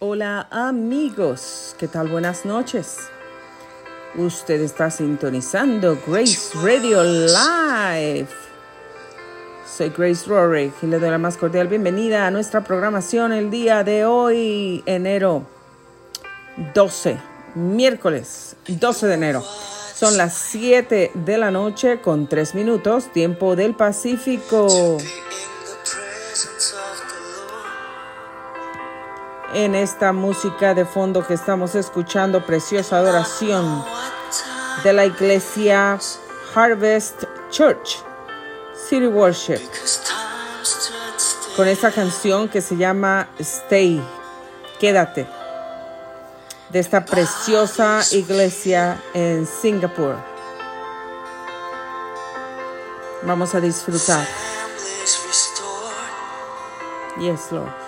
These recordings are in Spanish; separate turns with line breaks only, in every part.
Hola amigos, ¿qué tal? Buenas noches. Usted está sintonizando Grace Radio Live. Soy Grace Rorick y le doy la más cordial bienvenida a nuestra programación el día de hoy, enero 12, miércoles 12 de enero. Son las 7 de la noche con 3 minutos, tiempo del Pacífico. En esta música de fondo que estamos escuchando, preciosa adoración de la iglesia Harvest Church, City Worship, con esta canción que se llama Stay, quédate, de esta preciosa iglesia en Singapur. Vamos a disfrutar. Yes, Lord.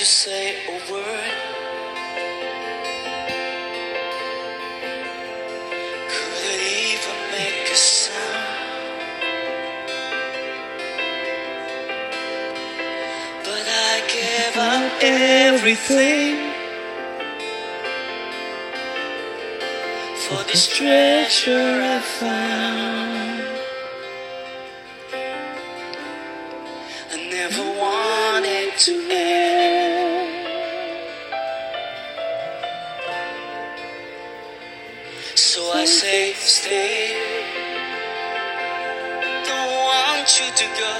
to say a word. Could I even make a sound? But I gave up
everything for this treasure I found. I never wanted to So I say, stay. Don't want you to go.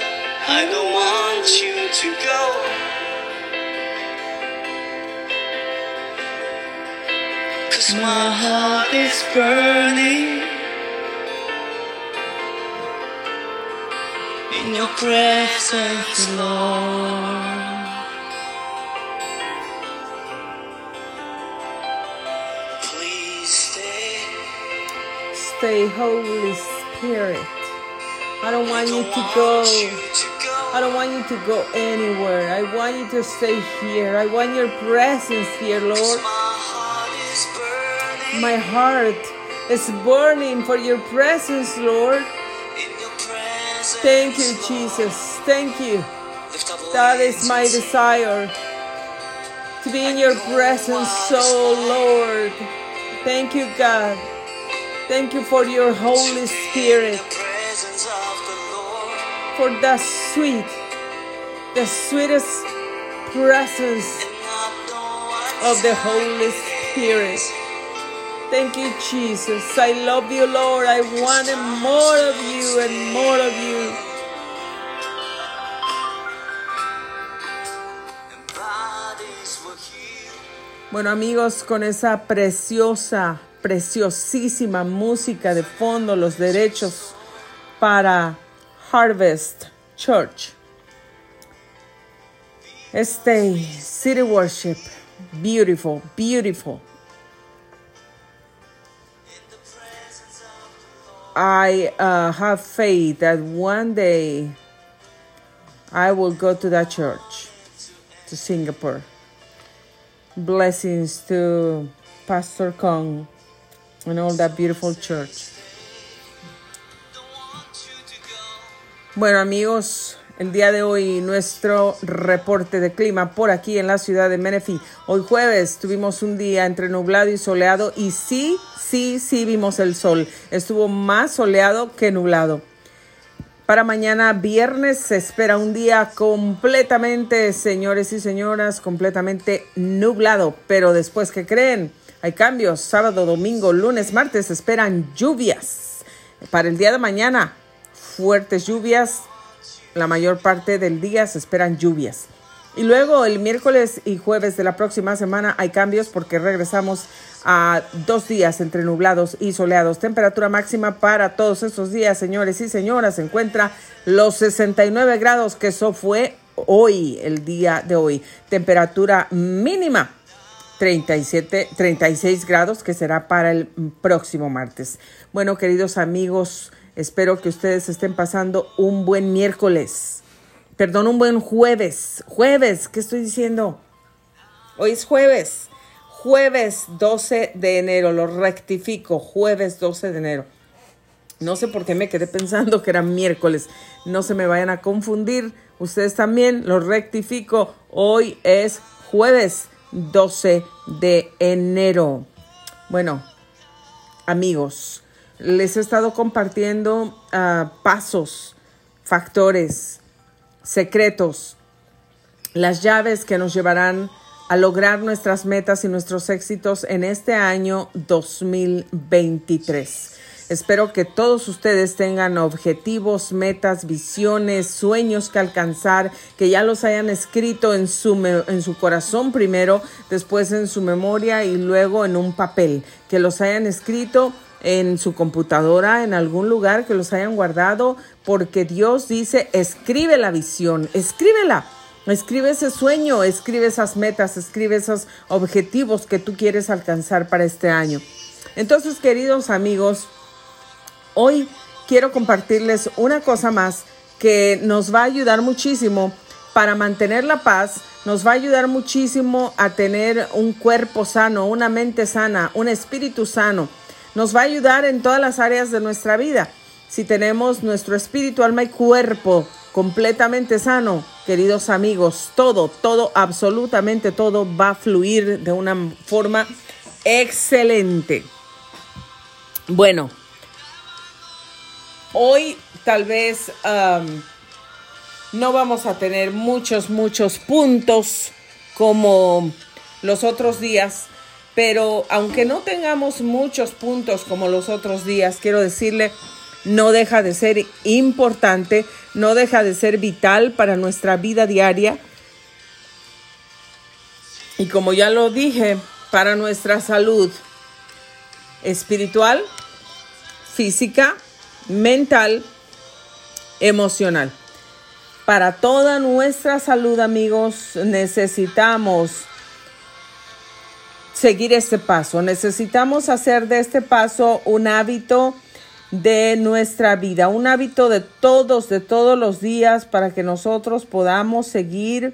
I don't want you to go. Cause my heart is burning in your presence, Lord. Stay, Holy Spirit. I don't want you to go. I don't want you to go anywhere. I want you to stay here. I want your presence here, Lord. My heart is burning for your presence, Lord. Thank you, Jesus. Thank you. That is my desire to be in your presence, so Lord. Thank you, God. Thank you for your Holy Spirit. For the sweet, the sweetest presence of the Holy Spirit. Thank you, Jesus. I love you, Lord. I wanted more of you and more of you. Bueno amigos, con esa preciosa, preciosísima música de fondo, los derechos para Harvest Church. Stay, City Worship, beautiful, beautiful. I uh, have faith that one day I will go to that church, to Singapore. Blessings to Pastor Kong and all that beautiful church. Bueno amigos, el día de hoy nuestro reporte de clima por aquí en la ciudad de Menifee. Hoy jueves tuvimos un día entre nublado y soleado y sí sí, sí vimos el sol. Estuvo más soleado que nublado. Para mañana viernes se espera un día completamente, señores y señoras, completamente nublado. Pero después, ¿qué creen? Hay cambios. Sábado, domingo, lunes, martes esperan lluvias. Para el día de mañana, fuertes lluvias. La mayor parte del día se esperan lluvias. Y luego el miércoles y jueves de la próxima semana hay cambios porque regresamos a dos días entre nublados y soleados. Temperatura máxima para todos estos días, señores y señoras, se encuentra los 69 grados, que eso fue hoy, el día de hoy. Temperatura mínima 37, 36 grados, que será para el próximo martes. Bueno, queridos amigos, espero que ustedes estén pasando un buen miércoles. perdón, un buen jueves. Jueves, ¿qué estoy diciendo? Hoy es jueves. Jueves 12 de enero, lo rectifico, jueves 12 de enero. No sé por qué me quedé pensando que era miércoles. No se me vayan a confundir. Ustedes también lo rectifico. Hoy es jueves 12 de enero. Bueno, amigos, les he estado compartiendo ah, pasos, factores, secretos, las llaves que nos llevarán a lograr nuestras metas y nuestros éxitos en este año 2023. Espero que todos ustedes tengan objetivos, metas, visiones, sueños que alcanzar, que ya los hayan escrito en su, en su corazón primero, después en su memoria y luego en un papel, que los hayan escrito en su computadora, en algún lugar, que los hayan guardado, porque Dios dice, escribe la visión, escríbela. Escribe ese sueño, escribe esas metas, escribe esos objetivos que tú quieres alcanzar para este año. Entonces, queridos amigos, Hoy quiero compartirles una cosa más que nos va a ayudar muchísimo para mantener la paz, nos va a ayudar muchísimo a tener un cuerpo sano, una mente sana, un espíritu sano. Nos va a ayudar en todas las áreas de nuestra vida. Si tenemos nuestro espíritu, alma y cuerpo completamente sano, queridos amigos, todo, todo, absolutamente todo va a fluir de una forma excelente. Bueno, Hoy tal vez no vamos a tener muchos, muchos puntos como los otros días, pero aunque no tengamos muchos puntos como los otros días, quiero decirle, no deja de ser importante, no deja de ser vital para nuestra vida diaria. Y como ya lo dije, para nuestra salud espiritual, física, mental, emocional. Para toda nuestra salud, amigos, necesitamos seguir este paso. Necesitamos hacer de este paso un hábito de nuestra vida, un hábito de todos, de todos los días para que nosotros podamos seguir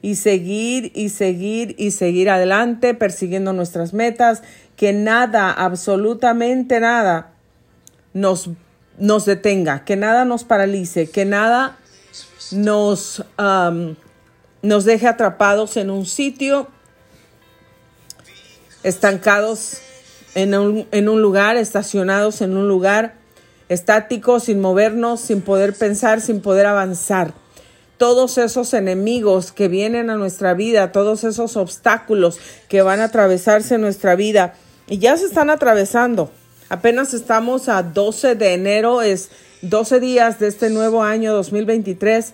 y seguir y seguir y seguir adelante persiguiendo nuestras metas, que nada, absolutamente nada nos nos detenga, que nada nos paralice, que nada nos, nos deje atrapados en un sitio, estancados en un, en un lugar, estacionados en un lugar, estáticos, sin movernos, sin poder pensar, sin poder avanzar. Todos esos enemigos que vienen a nuestra vida, todos esos obstáculos que van a atravesarse en nuestra vida y ya se están atravesando Apenas estamos a 12 de enero, es 12 días de este nuevo año 2023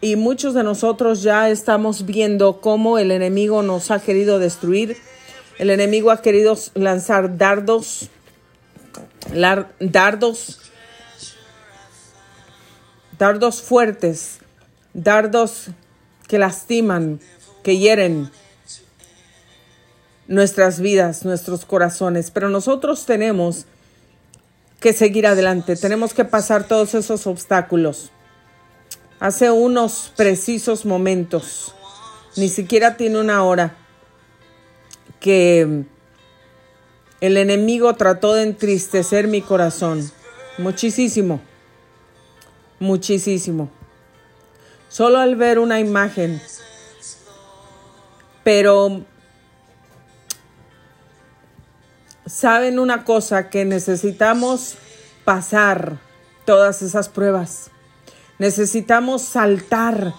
y muchos de nosotros ya estamos viendo cómo el enemigo nos ha querido destruir. El enemigo ha querido lanzar dardos, dardos, dardos fuertes, dardos que lastiman, que hieren, nuestras vidas, nuestros corazones, pero nosotros tenemos que seguir adelante, tenemos que pasar todos esos obstáculos. Hace unos precisos momentos, ni siquiera tiene una hora, que el enemigo trató de entristecer mi corazón. Muchísimo, muchísimo. Solo al ver una imagen, pero saben una cosa, que necesitamos pasar todas esas pruebas. Necesitamos saltar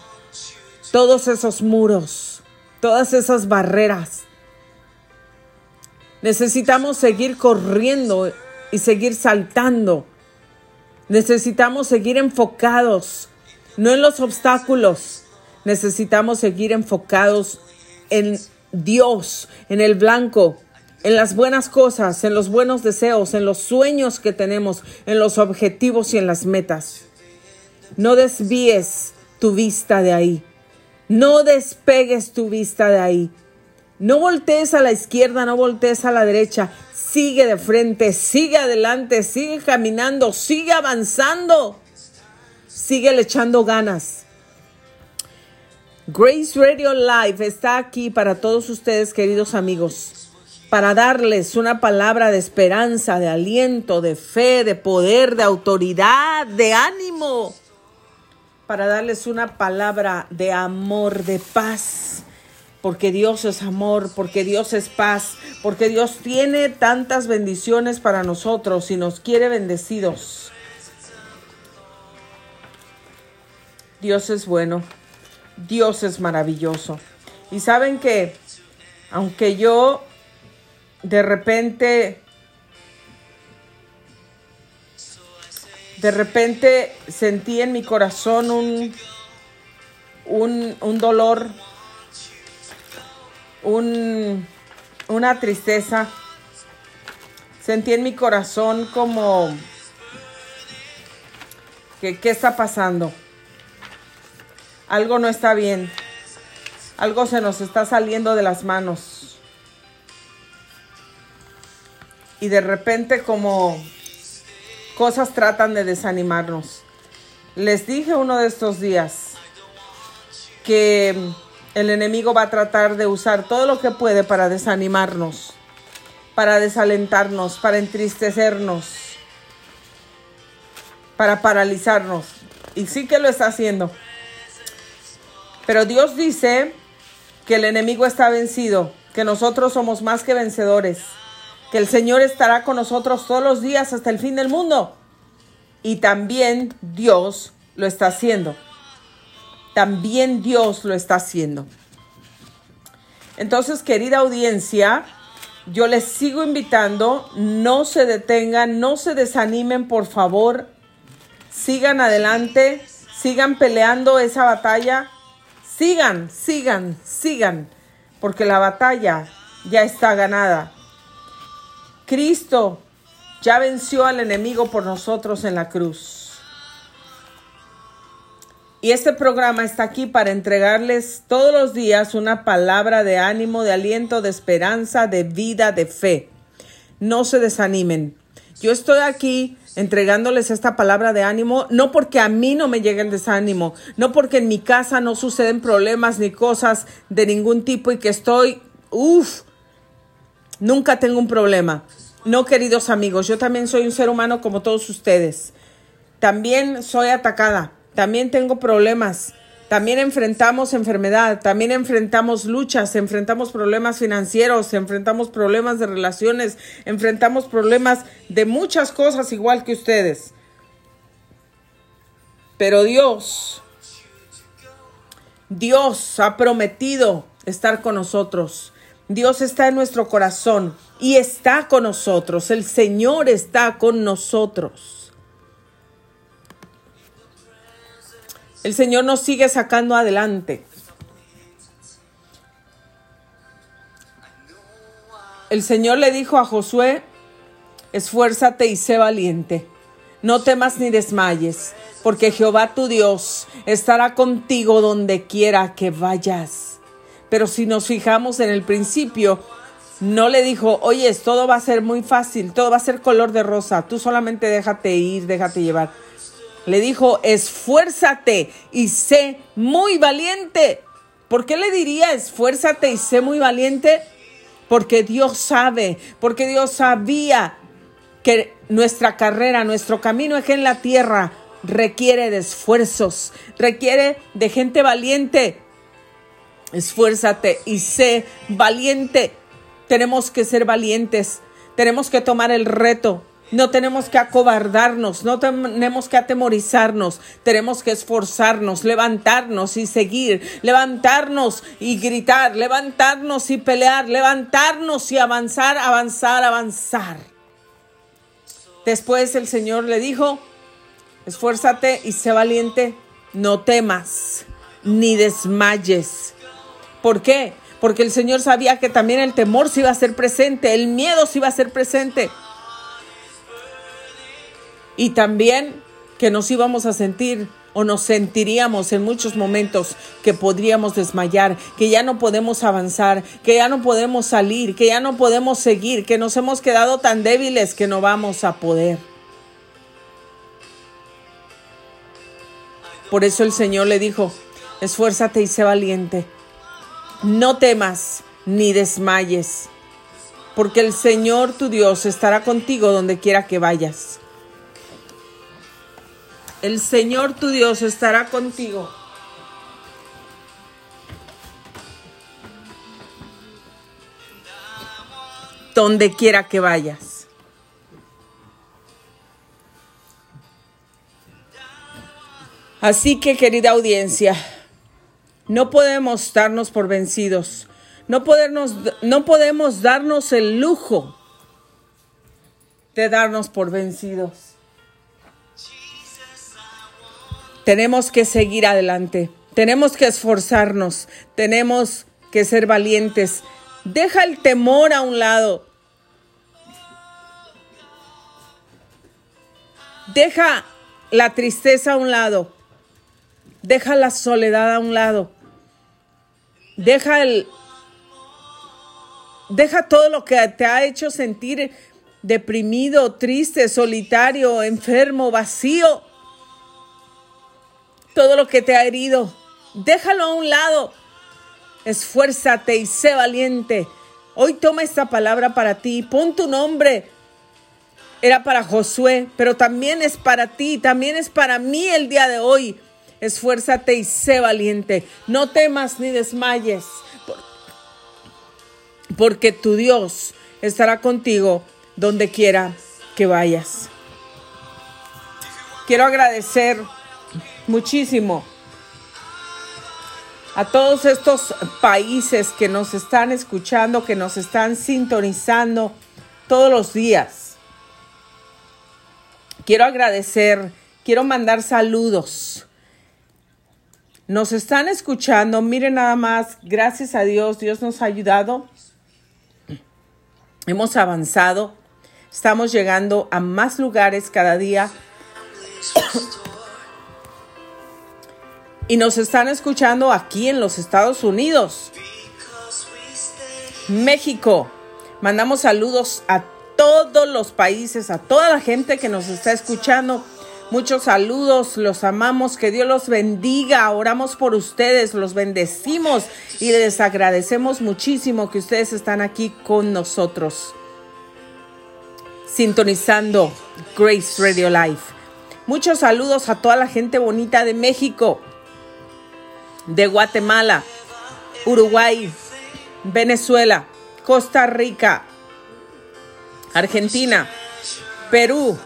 todos esos muros, todas esas barreras. Necesitamos seguir corriendo y seguir saltando. Necesitamos seguir enfocados, no en los obstáculos. Necesitamos seguir enfocados en Dios, en el blanco, en las buenas cosas, en los buenos deseos, en los sueños que tenemos, en los objetivos y en las metas. No desvíes tu vista de ahí. No despegues tu vista de ahí. No voltees a la izquierda, no voltees a la derecha. Sigue de frente, sigue adelante, sigue caminando, sigue avanzando. Sigue echando ganas. Grace Radio Live está aquí para todos ustedes, queridos amigos, para darles una palabra de esperanza, de aliento, de fe, de poder, de autoridad, de ánimo, para darles una palabra de amor, de paz, porque Dios es amor, porque Dios es paz, porque Dios tiene tantas bendiciones para nosotros y nos quiere bendecidos. Dios es bueno. Dios es maravilloso. Y saben que, aunque yo de repente, de repente sentí en mi corazón un, un, un dolor, un, una tristeza, sentí en mi corazón como, que, ¿qué está pasando? algo no está bien, algo se nos está saliendo de las manos. Y de repente como cosas tratan de desanimarnos. Les dije uno de estos días que el enemigo va a tratar de usar todo lo que puede para desanimarnos, para desalentarnos, para entristecernos, para paralizarnos. Y sí que lo está haciendo. Pero Dios dice que el enemigo está vencido, que nosotros somos más que vencedores, que el Señor estará con nosotros todos los días hasta el fin del mundo. Y también Dios lo está haciendo. También Dios lo está haciendo. Entonces, querida audiencia, yo les sigo invitando, no se detengan, no se desanimen, por favor, sigan adelante, sigan peleando esa batalla Sigan, sigan, sigan, porque la batalla ya está ganada. Cristo ya venció al enemigo por nosotros en la cruz. Y este programa está aquí para entregarles todos los días una palabra de ánimo, de aliento, de esperanza, de vida, de fe. No se desanimen. Yo estoy aquí entregándoles esta palabra de ánimo, no porque a mí no me llegue el desánimo, no porque en mi casa no suceden problemas ni cosas de ningún tipo y que estoy, uff, nunca tengo un problema. No, queridos amigos, yo también soy un ser humano como todos ustedes. También soy atacada, también tengo problemas, también enfrentamos enfermedad, también enfrentamos luchas, enfrentamos problemas financieros, enfrentamos problemas de relaciones, enfrentamos problemas de muchas cosas igual que ustedes. Pero Dios, Dios ha prometido estar con nosotros. Dios está en nuestro corazón y está con nosotros. El Señor está con nosotros. El Señor nos sigue sacando adelante. El Señor le dijo a Josué, esfuérzate y sé valiente. No temas ni desmayes, porque Jehová tu Dios estará contigo donde quiera que vayas. Pero si nos fijamos en el principio, no le dijo, oye, todo va a ser muy fácil, todo va a ser color de rosa, tú solamente déjate ir, déjate llevar le dijo, esfuérzate y sé muy valiente. ¿Por qué le diría esfuérzate y sé muy valiente? Porque Dios sabe, porque Dios sabía que nuestra carrera, nuestro camino aquí en la tierra requiere de esfuerzos, requiere de gente valiente. Esfuérzate y sé valiente. Tenemos que ser valientes, tenemos que tomar el reto, no tenemos que acobardarnos, no tenemos que atemorizarnos, tenemos que esforzarnos, levantarnos y seguir, levantarnos y gritar, levantarnos y pelear, levantarnos y avanzar, avanzar, avanzar. Después el Señor le dijo, esfuérzate y sé valiente, no temas ni desmayes. ¿Por qué? Porque el Señor sabía que también el temor se iba a ser presente, el miedo se iba a ser presente y también que nos íbamos a sentir o nos sentiríamos en muchos momentos que podríamos desmayar, que ya no podemos avanzar, que ya no podemos salir, que ya no podemos seguir, que nos hemos quedado tan débiles que no vamos a poder. Por eso el Señor le dijo, Esfuérzate y sé valiente. No temas ni desmayes, porque el Señor tu Dios estará contigo donde quiera que vayas. El Señor tu Dios estará contigo. Donde quiera que vayas. Así que querida audiencia, no podemos darnos por vencidos. No, podernos, no podemos darnos el lujo de darnos por vencidos. Tenemos que seguir adelante. Tenemos que esforzarnos. Tenemos que ser valientes. Deja el temor a un lado. Deja la tristeza a un lado. Deja la soledad a un lado. Deja el deja todo lo que te ha hecho sentir deprimido, triste, solitario, enfermo, vacío. Todo lo que te ha herido, déjalo a un lado. Esfuérzate y sé valiente. Hoy toma esta palabra para ti. Pon tu nombre. Era para Josué, pero también es para ti, también es para mí el día de hoy. Esfuérzate y sé valiente. No temas ni desmayes, porque tu Dios estará contigo donde quiera que vayas. Quiero agradecer muchísimo a todos estos países que nos están escuchando, que nos están sintonizando todos los días. Quiero agradecer, quiero mandar saludos nos están escuchando, miren nada más, gracias a Dios, Dios nos ha ayudado. Hemos avanzado, estamos llegando a más lugares cada día. y nos están escuchando aquí en los Estados Unidos. México. Mandamos saludos a todos los países, a toda la gente que nos está escuchando Muchos saludos, los amamos, que Dios los bendiga, oramos por ustedes, los bendecimos y les agradecemos muchísimo que ustedes están aquí con nosotros, sintonizando Grace Radio Life. Muchos saludos a toda la gente bonita de México, de Guatemala, Uruguay, Venezuela, Costa Rica, Argentina, Perú,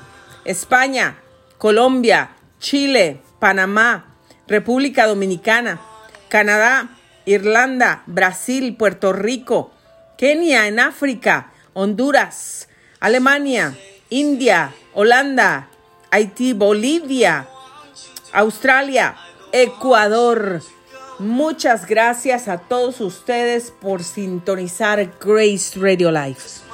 España, Colombia, Chile, Panamá, República Dominicana, Canadá, Irlanda, Brasil, Puerto Rico, Kenia en África, Honduras, Alemania, India, Holanda, Haití, Bolivia, Australia, Ecuador. Muchas gracias a todos ustedes por sintonizar Grace Radio Life.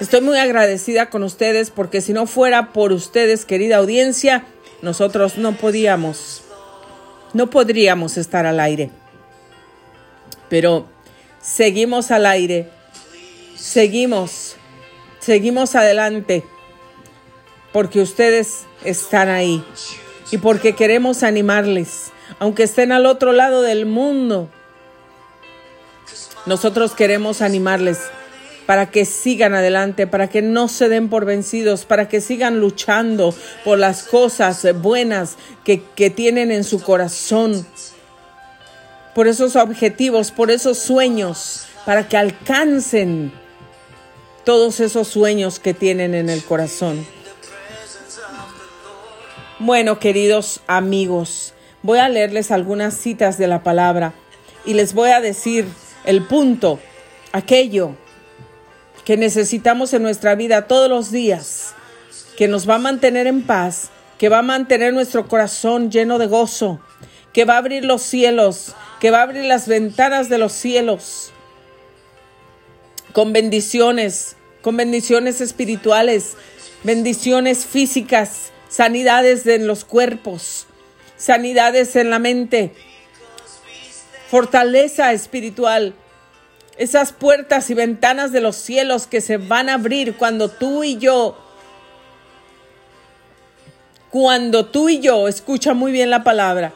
Estoy muy agradecida con ustedes porque si no fuera por ustedes, querida audiencia, nosotros no podíamos, no podríamos estar al aire. Pero seguimos al aire, seguimos, seguimos adelante porque ustedes están ahí y porque queremos animarles, aunque estén al otro lado del mundo. Nosotros queremos animarles para que sigan adelante, para que no se den por vencidos, para que sigan luchando por las cosas buenas que, que tienen en su corazón, por esos objetivos, por esos sueños, para que alcancen todos esos sueños que tienen en el corazón. Bueno, queridos amigos, voy a leerles algunas citas de la palabra y les voy a decir el punto, aquello que necesitamos en nuestra vida todos los días, que nos va a mantener en paz, que va a mantener nuestro corazón lleno de gozo, que va a abrir los cielos, que va a abrir las ventanas de los cielos con bendiciones, con bendiciones espirituales, bendiciones físicas, sanidades en los cuerpos, sanidades en la mente, fortaleza espiritual, esas puertas y ventanas de los cielos que se van a abrir cuando tú y yo, cuando tú y yo, escucha muy bien la palabra,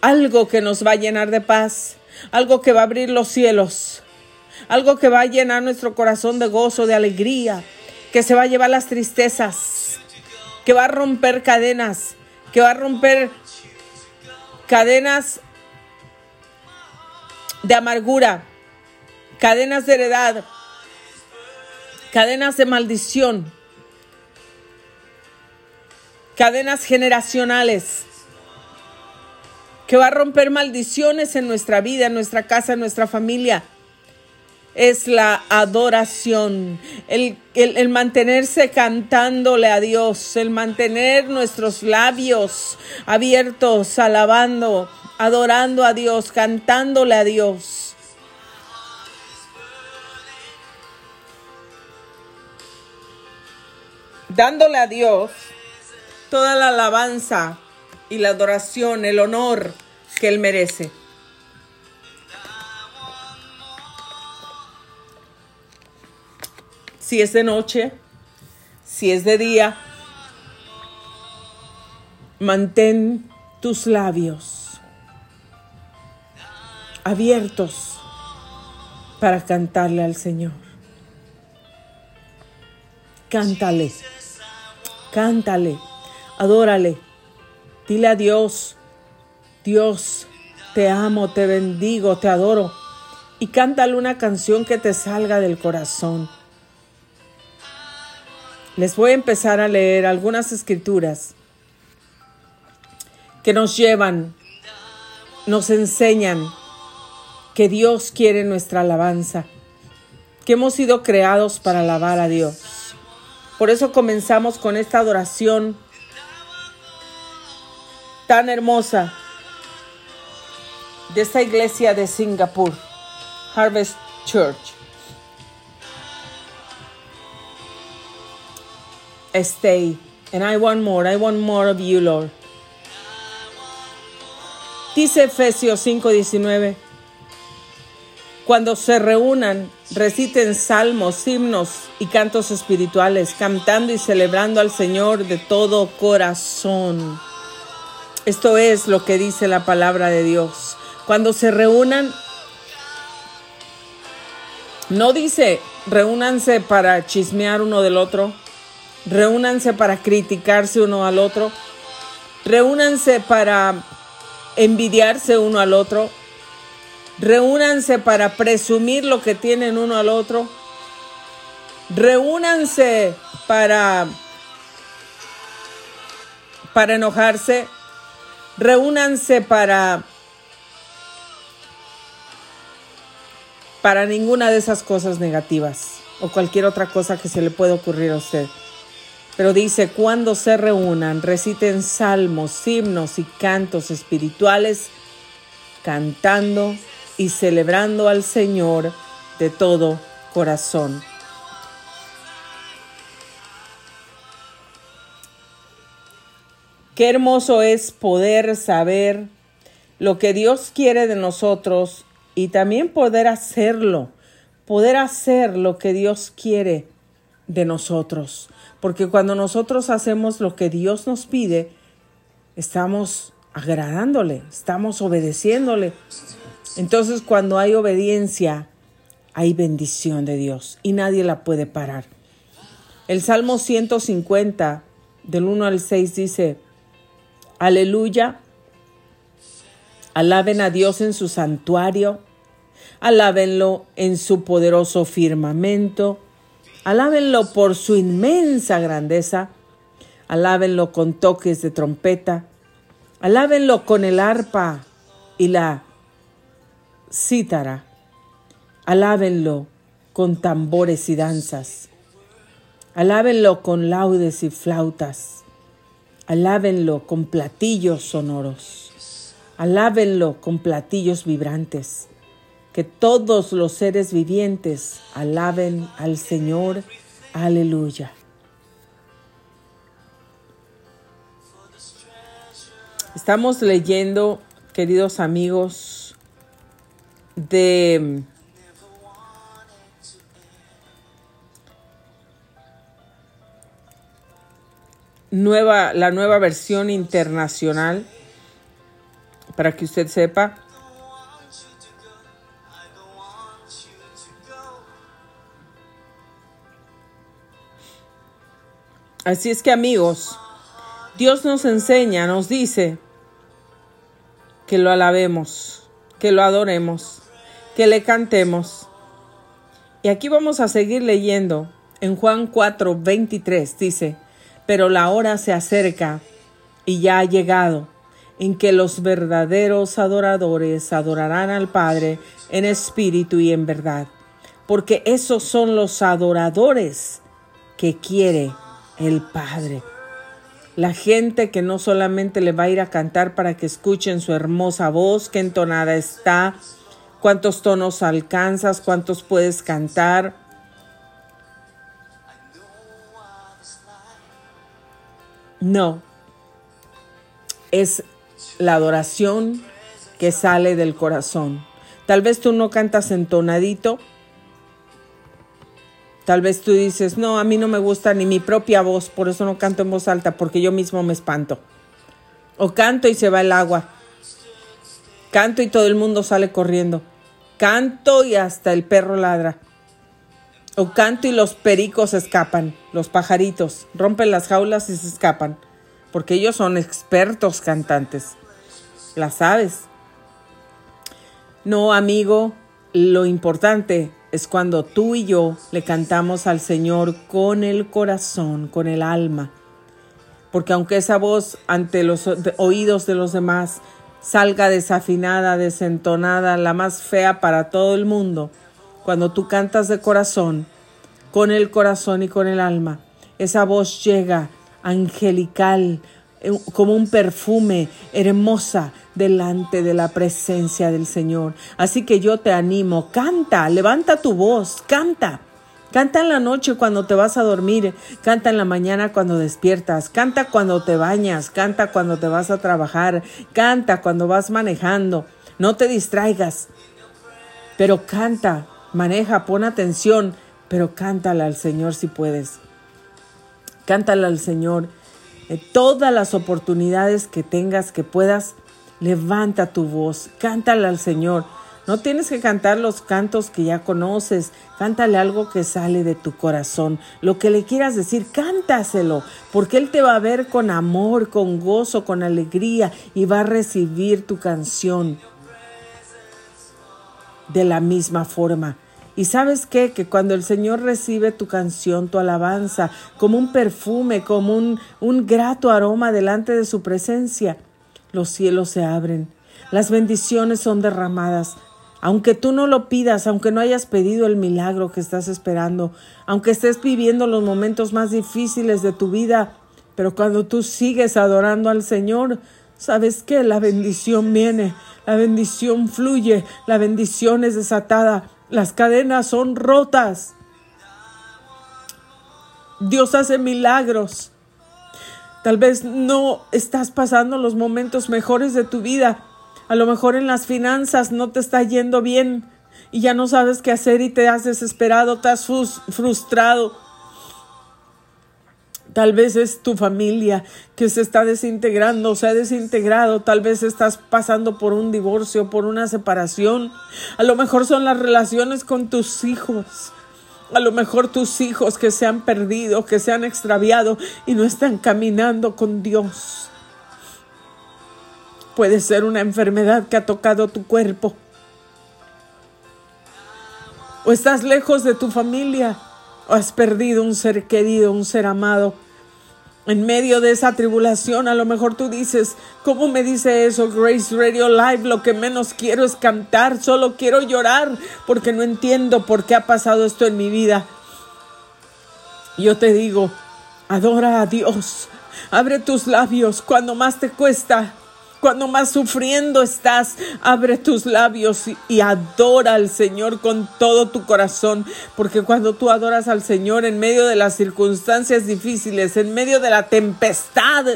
algo que nos va a llenar de paz, algo que va a abrir los cielos, algo que va a llenar nuestro corazón de gozo, de alegría, que se va a llevar las tristezas, que va a romper cadenas, que va a romper cadenas de amargura, cadenas de heredad, cadenas de maldición, cadenas generacionales, que va a romper maldiciones en nuestra vida, en nuestra casa, en nuestra familia. Es la adoración, el, el, mantenerse cantándole a Dios, el mantener nuestros labios abiertos, alabando, adorando a Dios, cantándole a Dios. Dándole a Dios toda la alabanza y la adoración, el honor que Él merece. Si es de noche, si es de día, mantén tus labios abiertos para cantarle al Señor. Cántale, cántale adórale. Dile a Dios, Dios, te amo, te bendigo, te adoro. Y cántale una canción que te salga del corazón. Les voy a empezar a leer algunas escrituras que nos llevan, nos enseñan que Dios quiere nuestra alabanza, que hemos sido creados para alabar a Dios. Por eso comenzamos con esta adoración tan hermosa de esta iglesia de Singapur, Harvest Church. Stay, and I want more, I want more of you, Lord. Dice Efesios 5:19, cuando se reúnan, reciten salmos, himnos y cantos espirituales, cantando y celebrando al Señor de todo corazón. Esto es lo que dice la palabra de Dios. Cuando se reúnan, no dice reúnanse para chismear uno del otro, reúnanse para criticarse uno al otro, reúnanse para envidiarse uno al otro, reúnanse para presumir lo que tienen uno al otro, reúnanse para para enojarse, reúnanse para para ninguna de esas cosas negativas o cualquier otra cosa que se le pueda ocurrir a usted. Pero dice, cuando se reúnan, reciten salmos, himnos y cantos espirituales, cantando y celebrando al Señor de todo corazón. Qué hermoso es poder saber lo que Dios quiere de nosotros y también poder hacerlo, poder hacer lo que Dios quiere de nosotros. Porque cuando nosotros hacemos lo que Dios nos pide, estamos agradándole, estamos obedeciéndole. Entonces cuando hay obediencia, hay bendición de Dios y nadie la puede parar. El Salmo 150, del 1 al 6 dice, Aleluya. Alaben a Dios en su santuario. Alábenlo en su poderoso firmamento. Alábenlo por su inmensa grandeza. Alábenlo con toques de trompeta. Alábenlo con el arpa y la cítara. Alábenlo con tambores y danzas. Alábenlo con laudes y flautas. Alábenlo con platillos sonoros. Alábenlo con platillos vibrantes. Que todos los seres vivientes alaben al Señor. Aleluya. Estamos leyendo, queridos amigos, de nueva, la nueva versión internacional, para que usted sepa. Así es que amigos, Dios nos enseña, nos dice que lo alabemos, que lo adoremos, que le cantemos. Y aquí vamos a seguir leyendo. En Juan 4, 23 dice, pero la hora se acerca y ya ha llegado en que los verdaderos adoradores adorarán al Padre en espíritu y en verdad, porque esos son los adoradores que quiere el Padre. La gente que no solamente le va a ir a cantar para que escuchen su hermosa voz, qué entonada está, cuántos tonos alcanzas, cuántos puedes cantar. No, es la adoración que sale del corazón. Tal vez tú no cantas entonadito. Tal vez tú dices, no, a mí no me gusta ni mi propia voz, por eso no canto en voz alta, porque yo mismo me espanto. O canto y se va el agua. Canto y todo el mundo sale corriendo. Canto y hasta el perro ladra. O canto y los pericos escapan, los pajaritos, rompen las jaulas y se escapan, porque ellos son expertos cantantes la sabes. No, amigo, lo importante es cuando tú y yo le cantamos al Señor con el corazón, con el alma. Porque aunque esa voz ante los oídos de los demás salga desafinada, desentonada, la más fea para todo el mundo, cuando tú cantas de corazón, con el corazón y con el alma, esa voz llega angelical, eh, como un perfume hermosa delante de la presencia del Señor. Así que yo te animo, canta, levanta tu voz, canta. Canta en la noche cuando te vas a dormir, canta en la mañana cuando despiertas, canta cuando te bañas, canta cuando te vas a trabajar, canta cuando vas manejando. No te distraigas, pero canta, maneja, pon atención, pero cántala al Señor si puedes. Cántala al Señor todas las oportunidades que tengas, que puedas, levanta tu voz, cántale al Señor. No tienes que cantar los cantos que ya conoces, cántale algo que sale de tu corazón. Lo que le quieras decir, cántaselo, porque Él te va a ver con amor, con gozo, con alegría y va a recibir tu canción de la misma forma. Y sabes qué? Que cuando el Señor recibe tu canción, tu alabanza, como un perfume, como un, un grato aroma delante de su presencia, los cielos se abren, las bendiciones son derramadas. Aunque tú no lo pidas, aunque no hayas pedido el milagro que estás esperando, aunque estés viviendo los momentos más difíciles de tu vida, pero cuando tú sigues adorando al Señor, ¿sabes qué? La bendición viene, la bendición fluye, la bendición es desatada las cadenas son rotas. Dios hace milagros. Tal vez no estás pasando los momentos mejores de tu vida. A lo mejor en las finanzas no te está yendo bien y ya no sabes qué hacer y te has desesperado, te has frustrado. Tal vez es tu familia que se está desintegrando, se ha desintegrado. Tal vez estás pasando por un divorcio, por una separación. A lo mejor son las relaciones con tus hijos. A lo mejor tus hijos que se han perdido, que se han extraviado y no están caminando con Dios. Puede ser una enfermedad que ha tocado tu cuerpo. O estás lejos de tu familia has perdido un ser querido, un ser amado. En medio de esa tribulación, a lo mejor tú dices, ¿cómo me dice eso Grace Radio Live? Lo que menos quiero es cantar, solo quiero llorar porque no entiendo por qué ha pasado esto en mi vida. Yo te digo, adora a Dios, abre tus labios cuando más te cuesta. Cuando más sufriendo estás, abre tus labios y, adora al Señor con todo tu corazón, porque cuando tú adoras al Señor en medio de las circunstancias difíciles, en medio de la tempestad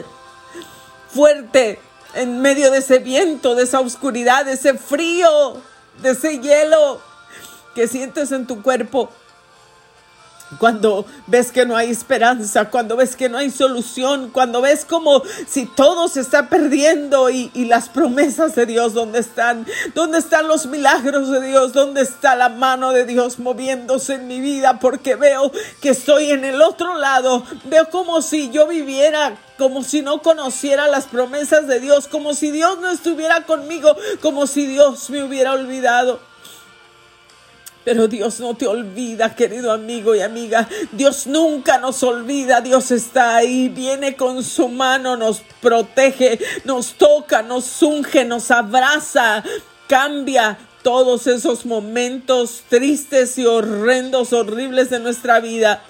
fuerte, en medio de ese viento, de esa oscuridad, de ese frío, de ese hielo que sientes en tu cuerpo, cuando ves que no hay esperanza, cuando ves que no hay solución, cuando ves como si todo se está perdiendo y, las promesas de Dios, ¿dónde están? ¿Dónde están los milagros de Dios? ¿Dónde está la mano de Dios moviéndose en mi vida? Porque veo que estoy en el otro lado, veo como si yo viviera como si no conociera las promesas de Dios, como si Dios no estuviera conmigo, como si Dios me hubiera olvidado. Pero Dios no te olvida, querido amigo y amiga. Dios nunca nos olvida. Dios está ahí, viene con su mano, nos protege, nos toca, nos unge, nos abraza, cambia todos esos momentos tristes y horrendos, horribles de nuestra vida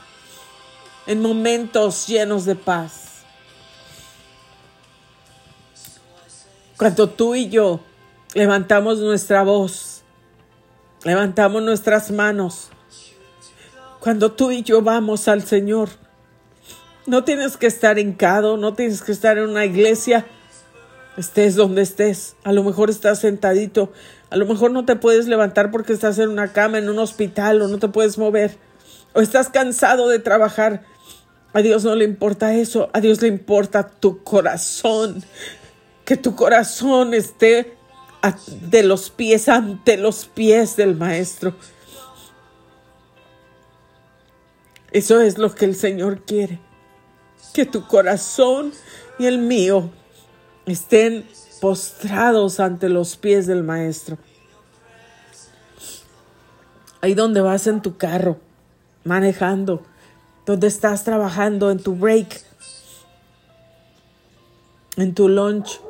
en momentos llenos de paz. Cuando tú y yo levantamos nuestra voz, Levantamos nuestras manos. Cuando tú y yo vamos al Señor, no tienes que estar hincado, no tienes que estar en una iglesia, estés donde estés. A lo mejor estás sentadito, a lo mejor no te puedes levantar porque estás en una cama, en un hospital o no te puedes mover, o estás cansado de trabajar. A Dios no le importa eso, a Dios le importa tu corazón, que tu corazón esté de los pies ante los pies del Maestro. Eso es lo que el Señor quiere. Que tu corazón y el mío estén postrados ante los pies del Maestro. Ahí donde vas en tu carro, manejando, donde estás trabajando, en tu break, en tu lunch,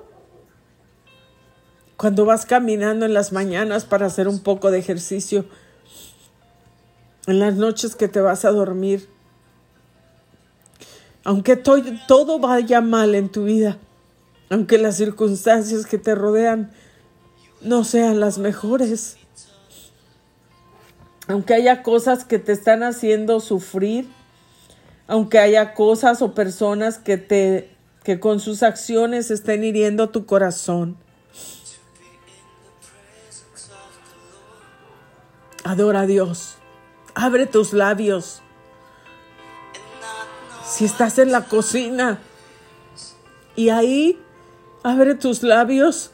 cuando vas caminando en las mañanas para hacer un poco de ejercicio, en las noches que te vas a dormir, aunque todo vaya mal en tu vida, aunque las circunstancias que te rodean no sean las mejores, aunque haya cosas que te están haciendo sufrir, aunque haya cosas o personas que te que con sus acciones estén hiriendo tu corazón, Adora a Dios. Abre tus labios. Si estás en la cocina y ahí abre tus labios,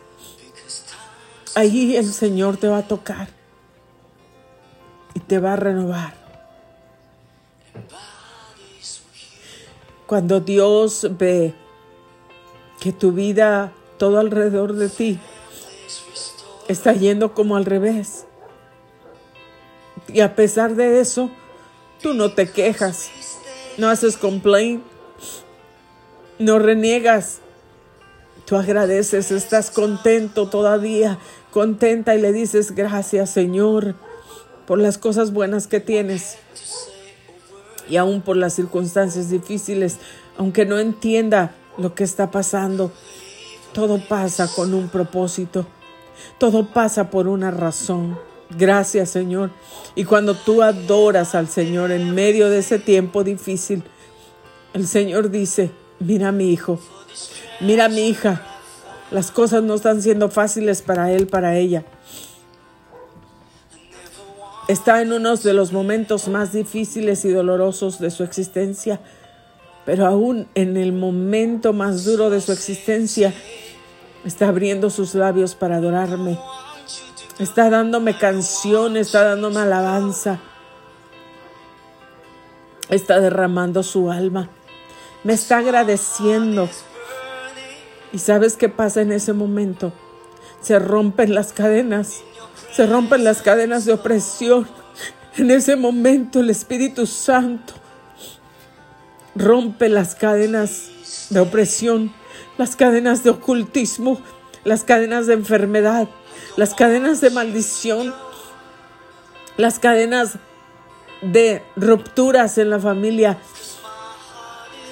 ahí el Señor te va a tocar y te va a renovar. Cuando Dios ve que tu vida, todo alrededor de ti, está yendo como al revés, y a pesar de eso, tú no te quejas, no haces complaint, no reniegas. Tú agradeces, estás contento todavía, contenta y le dices gracias Señor por las cosas buenas que tienes y aún por las circunstancias difíciles, aunque no entienda lo que está pasando. Todo pasa con un propósito, todo pasa por una razón. Gracias, Señor. Y cuando tú adoras al Señor en medio de ese tiempo difícil, el Señor dice, mira mi hijo, mira mi hija, las cosas no están siendo fáciles para él, para ella. Está en uno de los momentos más difíciles y dolorosos de su existencia, pero aún en el momento más duro de su existencia, está abriendo sus labios para adorarme Está dándome canción, está dándome alabanza. Está derramando su alma. Me está agradeciendo. ¿Y sabes qué pasa en ese momento? Se rompen las cadenas. Se rompen las cadenas de opresión. En ese momento el Espíritu Santo rompe las cadenas de opresión, las cadenas de ocultismo, las cadenas de enfermedad, las cadenas de maldición, las cadenas de rupturas en la familia.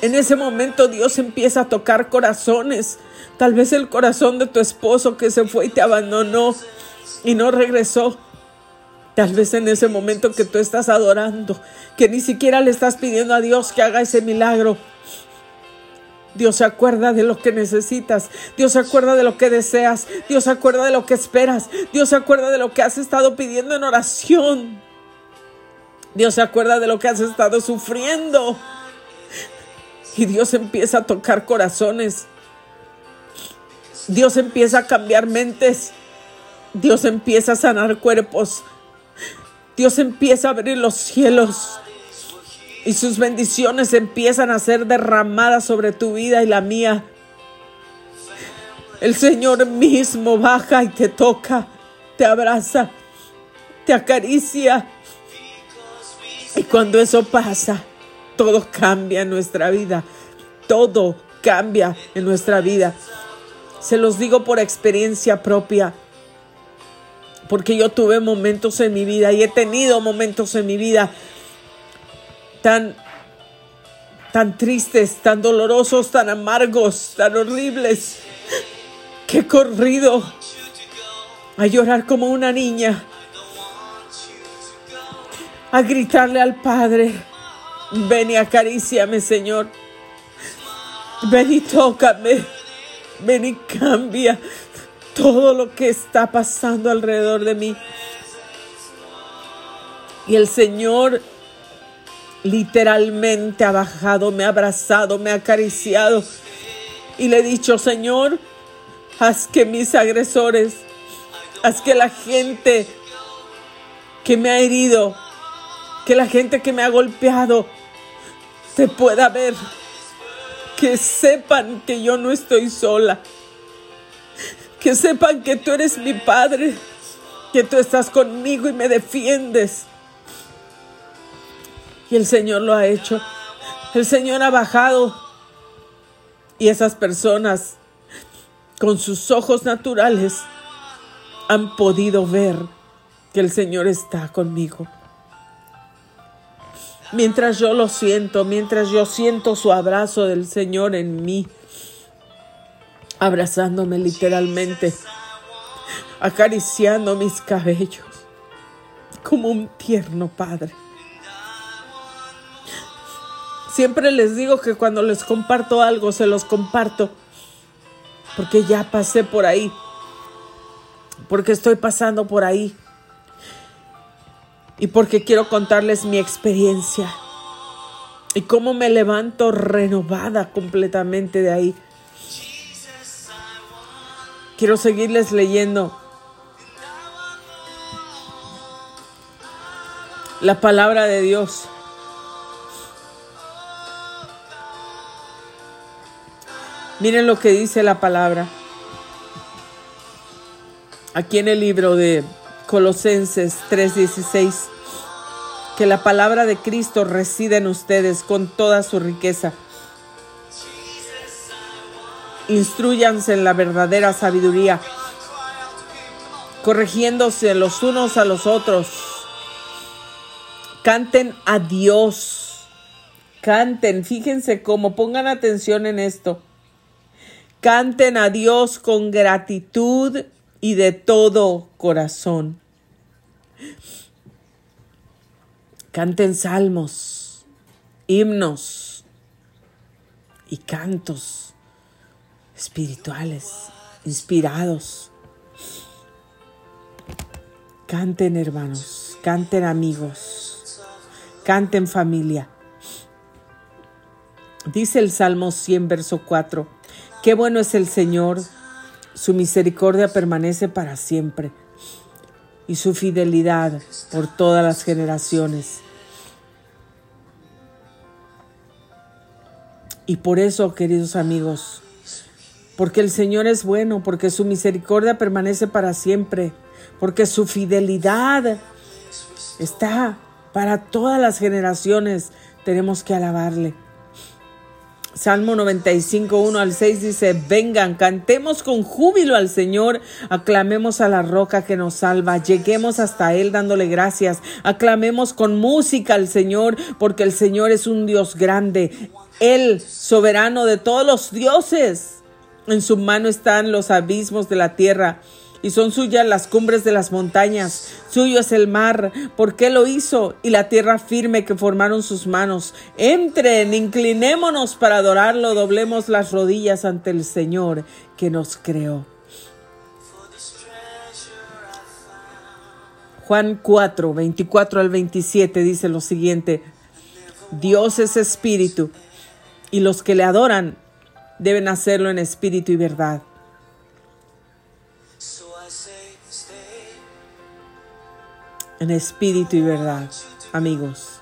En ese momento Dios empieza a tocar corazones. Tal vez el corazón de tu esposo que se fue y te abandonó y no regresó. Tal vez en ese momento que tú estás adorando, que ni siquiera le estás pidiendo a Dios que haga ese milagro. Dios se acuerda de lo que necesitas. Dios se acuerda de lo que deseas. Dios se acuerda de lo que esperas. Dios se acuerda de lo que has estado pidiendo en oración. Dios se acuerda de lo que has estado sufriendo. Y Dios empieza a tocar corazones. Dios empieza a cambiar mentes. Dios empieza a sanar cuerpos. Dios empieza a abrir los cielos. Y sus bendiciones empiezan a ser derramadas sobre tu vida y la mía. El Señor mismo baja y te toca, te abraza, te acaricia. Y cuando eso pasa, todo cambia en nuestra vida. Todo cambia en nuestra vida. Se los digo por experiencia propia. Porque yo tuve momentos en mi vida y he tenido momentos en mi vida tan tan tristes, tan dolorosos, tan amargos, tan horribles, que he corrido. A llorar como una niña, a gritarle al Padre, ven y acaríciame, Señor, ven y tócame, ven y cambia todo lo que está pasando alrededor de mí. Y el Señor literalmente ha bajado, me ha abrazado, me ha acariciado. Y le he dicho, Señor, haz que mis agresores, haz que la gente que me ha herido, que la gente que me ha golpeado, te pueda ver. Que sepan que yo no estoy sola. Que sepan que tú eres mi Padre, que tú estás conmigo y me defiendes. Y el Señor lo ha hecho. El Señor ha bajado. Y esas personas, con sus ojos naturales, han podido ver que el Señor está conmigo. Mientras yo lo siento, mientras yo siento su abrazo del Señor en mí, abrazándome literalmente, acariciando mis cabellos, como un tierno padre. Siempre les digo que cuando les comparto algo, se los comparto. Porque ya pasé por ahí. Porque estoy pasando por ahí. Y porque quiero contarles mi experiencia. Y cómo me levanto renovada completamente de ahí. Quiero seguirles leyendo la palabra de Dios. Miren lo que dice la palabra. Aquí en el libro de Colosenses 3:16, que la palabra de Cristo reside en ustedes con toda su riqueza. Instruyanse en la verdadera sabiduría, corrigiéndose los unos a los otros. Canten a Dios. Canten, fíjense cómo, pongan atención en esto. Canten a Dios con gratitud y de todo corazón. Canten salmos, himnos y cantos espirituales, inspirados. Canten hermanos, canten amigos, canten familia. Dice el Salmo 100, verso 4. Qué bueno es el Señor, su misericordia permanece para siempre y su fidelidad por todas las generaciones. Y por eso, queridos amigos, porque el Señor es bueno, porque su misericordia permanece para siempre, porque su fidelidad está para todas las generaciones, tenemos que alabarle. Salmo 95, 1 al 6 dice, vengan, cantemos con júbilo al Señor, aclamemos a la roca que nos salva, lleguemos hasta Él dándole gracias, aclamemos con música al Señor, porque el Señor es un Dios grande, Él soberano de todos los dioses. En su mano están los abismos de la tierra y son suyas las cumbres de las montañas. Suyo es el mar, porque lo hizo, y la tierra firme que formaron sus manos. Entren, inclinémonos para adorarlo, doblemos las rodillas ante el Señor que nos creó. Juan 4, 24 al 27 dice lo siguiente, Dios es espíritu y los que le adoran deben hacerlo en espíritu y verdad. En espíritu y verdad, amigos.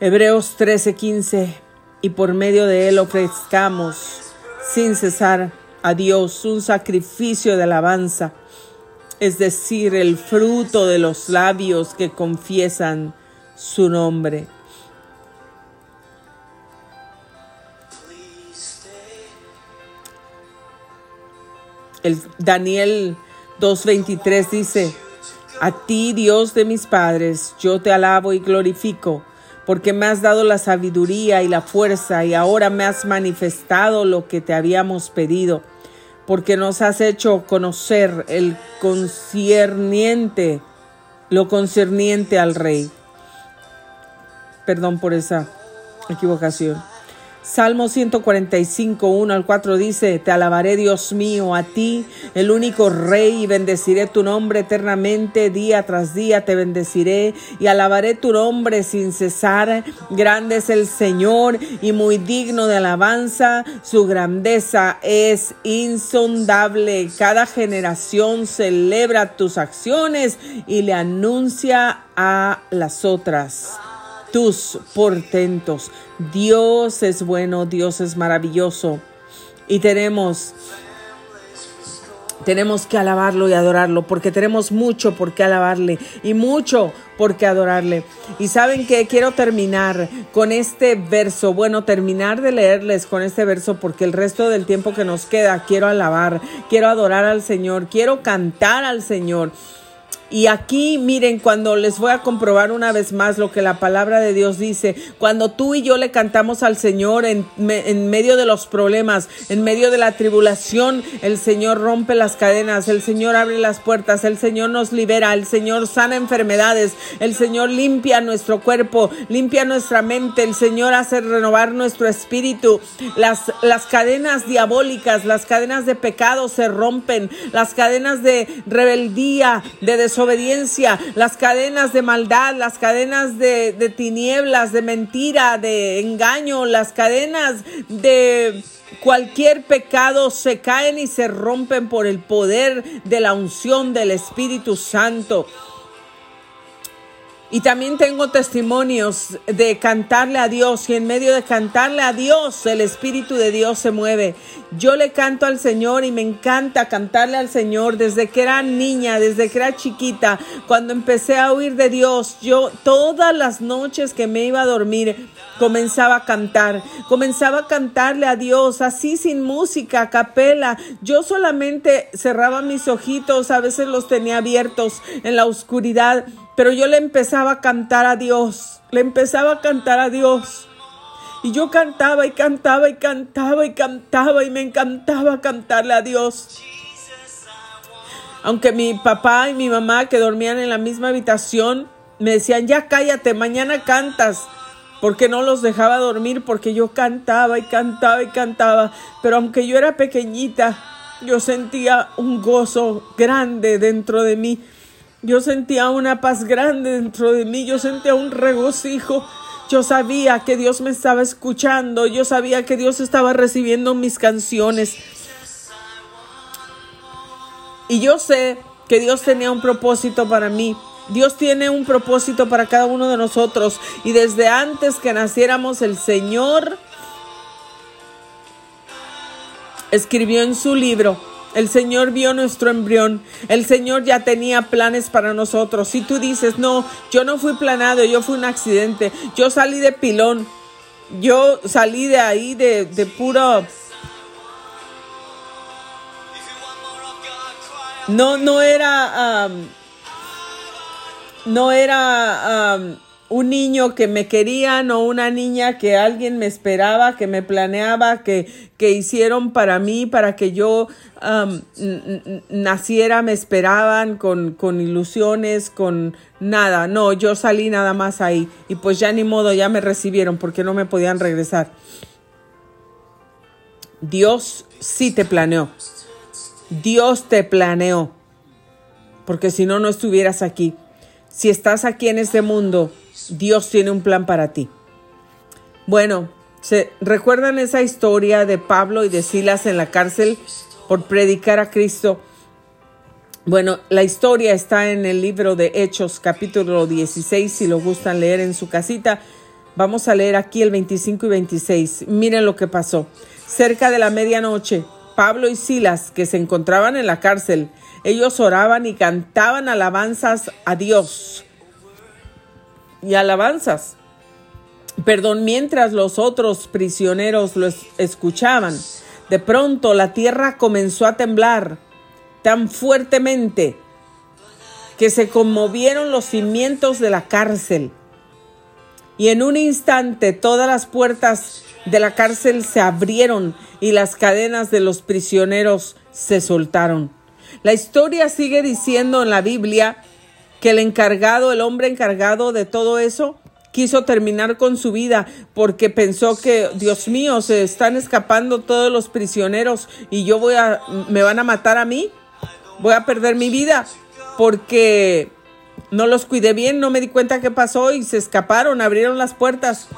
Hebreos 13:15 y por medio de él ofrezcamos sin cesar a Dios un sacrificio de alabanza, es decir, el fruto de los labios que confiesan su nombre. El Daniel 2:23 dice, a ti Dios de mis padres, yo te alabo y glorifico porque me has dado la sabiduría y la fuerza y ahora me has manifestado lo que te habíamos pedido, porque nos has hecho conocer el concierniente, lo concerniente al rey. Perdón por esa equivocación. Salmo 145, 1 al 4 dice, Te alabaré Dios mío, a ti, el único Rey, y bendeciré tu nombre eternamente, día tras día te bendeciré y alabaré tu nombre sin cesar. Grande es el Señor y muy digno de alabanza, su grandeza es insondable. Cada generación celebra tus acciones y le anuncia a las otras tus portentos. Dios es bueno, Dios es maravilloso. Y tenemos tenemos que alabarlo y adorarlo porque tenemos mucho por qué alabarle y mucho por qué adorarle. Y saben que quiero terminar con este verso, bueno, terminar de leerles con este verso porque el resto del tiempo que nos queda quiero alabar, quiero adorar al Señor, quiero cantar al Señor. Y aquí miren, cuando les voy a comprobar una vez más lo que la palabra de Dios dice, cuando tú y yo le cantamos al Señor en, medio de los problemas, en medio de la tribulación, el Señor rompe las cadenas, el Señor abre las puertas, el Señor nos libera, el Señor sana enfermedades, el Señor limpia nuestro cuerpo, limpia nuestra mente, el Señor hace renovar nuestro espíritu. Las, las cadenas diabólicas, las cadenas de pecado se rompen, las cadenas de rebeldía, de desobediencia, las cadenas de maldad, las cadenas de, de tinieblas, de mentira, de engaño, las cadenas de cualquier pecado se caen y se rompen por el poder de la unción del Espíritu Santo. Y también tengo testimonios de cantarle a Dios y en medio de cantarle a Dios el Espíritu de Dios se mueve. Yo le canto al Señor y me encanta cantarle al Señor desde que era niña, desde que era chiquita, cuando empecé a oír de Dios. Yo todas las noches que me iba a dormir comenzaba a cantar, comenzaba a cantarle a Dios así sin música, a capela. Yo solamente cerraba mis ojitos, a veces los tenía abiertos en la oscuridad pero yo le empezaba a cantar a Dios, le empezaba a cantar a Dios. Y yo cantaba y cantaba y cantaba y cantaba y me encantaba cantarle a Dios. Aunque mi papá y mi mamá que dormían en la misma habitación me decían, ya cállate, mañana cantas, porque no los dejaba dormir, porque yo cantaba y cantaba y cantaba. Pero aunque yo era pequeñita, yo sentía un gozo grande dentro de mí yo sentía una paz grande dentro de mí, yo sentía un regocijo. Yo sabía que Dios me estaba escuchando, yo sabía que Dios estaba recibiendo mis canciones. Y yo sé que Dios tenía un propósito para mí. Dios tiene un propósito para cada uno de nosotros. Y desde antes que naciéramos, el Señor escribió en su libro el Señor vio nuestro embrión. El Señor ya tenía planes para nosotros. Si tú dices, no, yo no fui planado, yo fui un accidente. Yo salí de pilón. Yo salí de ahí de, de puro... No, no era... no era un niño que me querían o una niña que alguien me esperaba, que me planeaba, que, que hicieron para mí, para que yo naciera, me esperaban con, con ilusiones, con nada. No, yo salí nada más ahí y pues ya ni modo, ya me recibieron porque no me podían regresar. Dios sí te planeó. Dios te planeó, porque si no, no estuvieras aquí. Si estás aquí en este mundo, Dios tiene un plan para ti. Bueno, ¿se recuerdan esa historia de Pablo y de Silas en la cárcel por predicar a Cristo? Bueno, la historia está en el libro de Hechos, capítulo 16, si lo gustan leer en su casita. Vamos a leer aquí el 25 y 26. Miren lo que pasó. Cerca de la medianoche, Pablo y Silas, que se encontraban en la cárcel, ellos oraban y cantaban alabanzas a Dios. Y alabanzas. Perdón, mientras los otros prisioneros los escuchaban, de pronto la tierra comenzó a temblar tan fuertemente que se conmovieron los cimientos de la cárcel. Y en un instante todas las puertas de la cárcel se abrieron y las cadenas de los prisioneros se soltaron. La historia sigue diciendo en la Biblia que el encargado, el hombre encargado de todo eso, quiso terminar con su vida porque pensó que, Dios mío, se están escapando todos los prisioneros y yo voy a, me van a matar a mí voy a perder mi vida porque no los cuidé bien, no me di cuenta qué pasó y se escaparon, abrieron las puertas.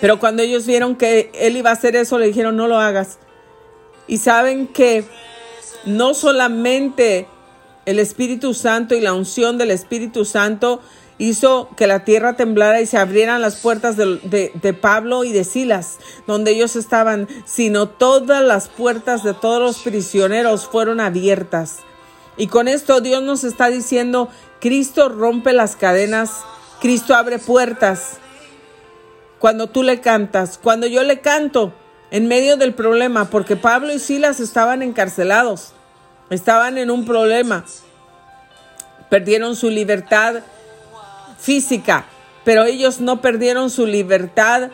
Pero cuando ellos vieron que él iba a hacer eso, le dijeron, no lo hagas. Y saben que no solamente el Espíritu Santo y la unción del Espíritu Santo hizo que la tierra temblara y se abrieran las puertas de, Pablo y de Silas, donde ellos estaban, sino todas las puertas de todos los prisioneros fueron abiertas. Y con esto Dios nos está diciendo, Cristo rompe las cadenas, Cristo abre puertas. Cuando tú le cantas, cuando yo le canto en medio del problema, porque Pablo y Silas estaban encarcelados, estaban en un problema, perdieron su libertad física, pero ellos no perdieron su libertad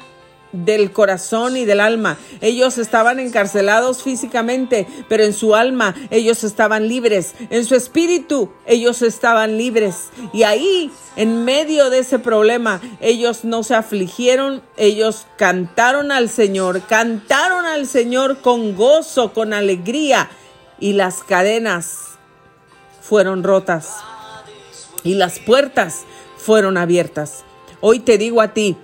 del corazón y del alma. Ellos estaban encarcelados físicamente, pero en su alma ellos estaban libres. En su espíritu ellos estaban libres. Y ahí, en medio de ese problema, ellos no se afligieron, ellos cantaron al Señor, cantaron al Señor con gozo, con alegría. Y las cadenas fueron rotas. Y las puertas fueron abiertas. Hoy te digo a ti,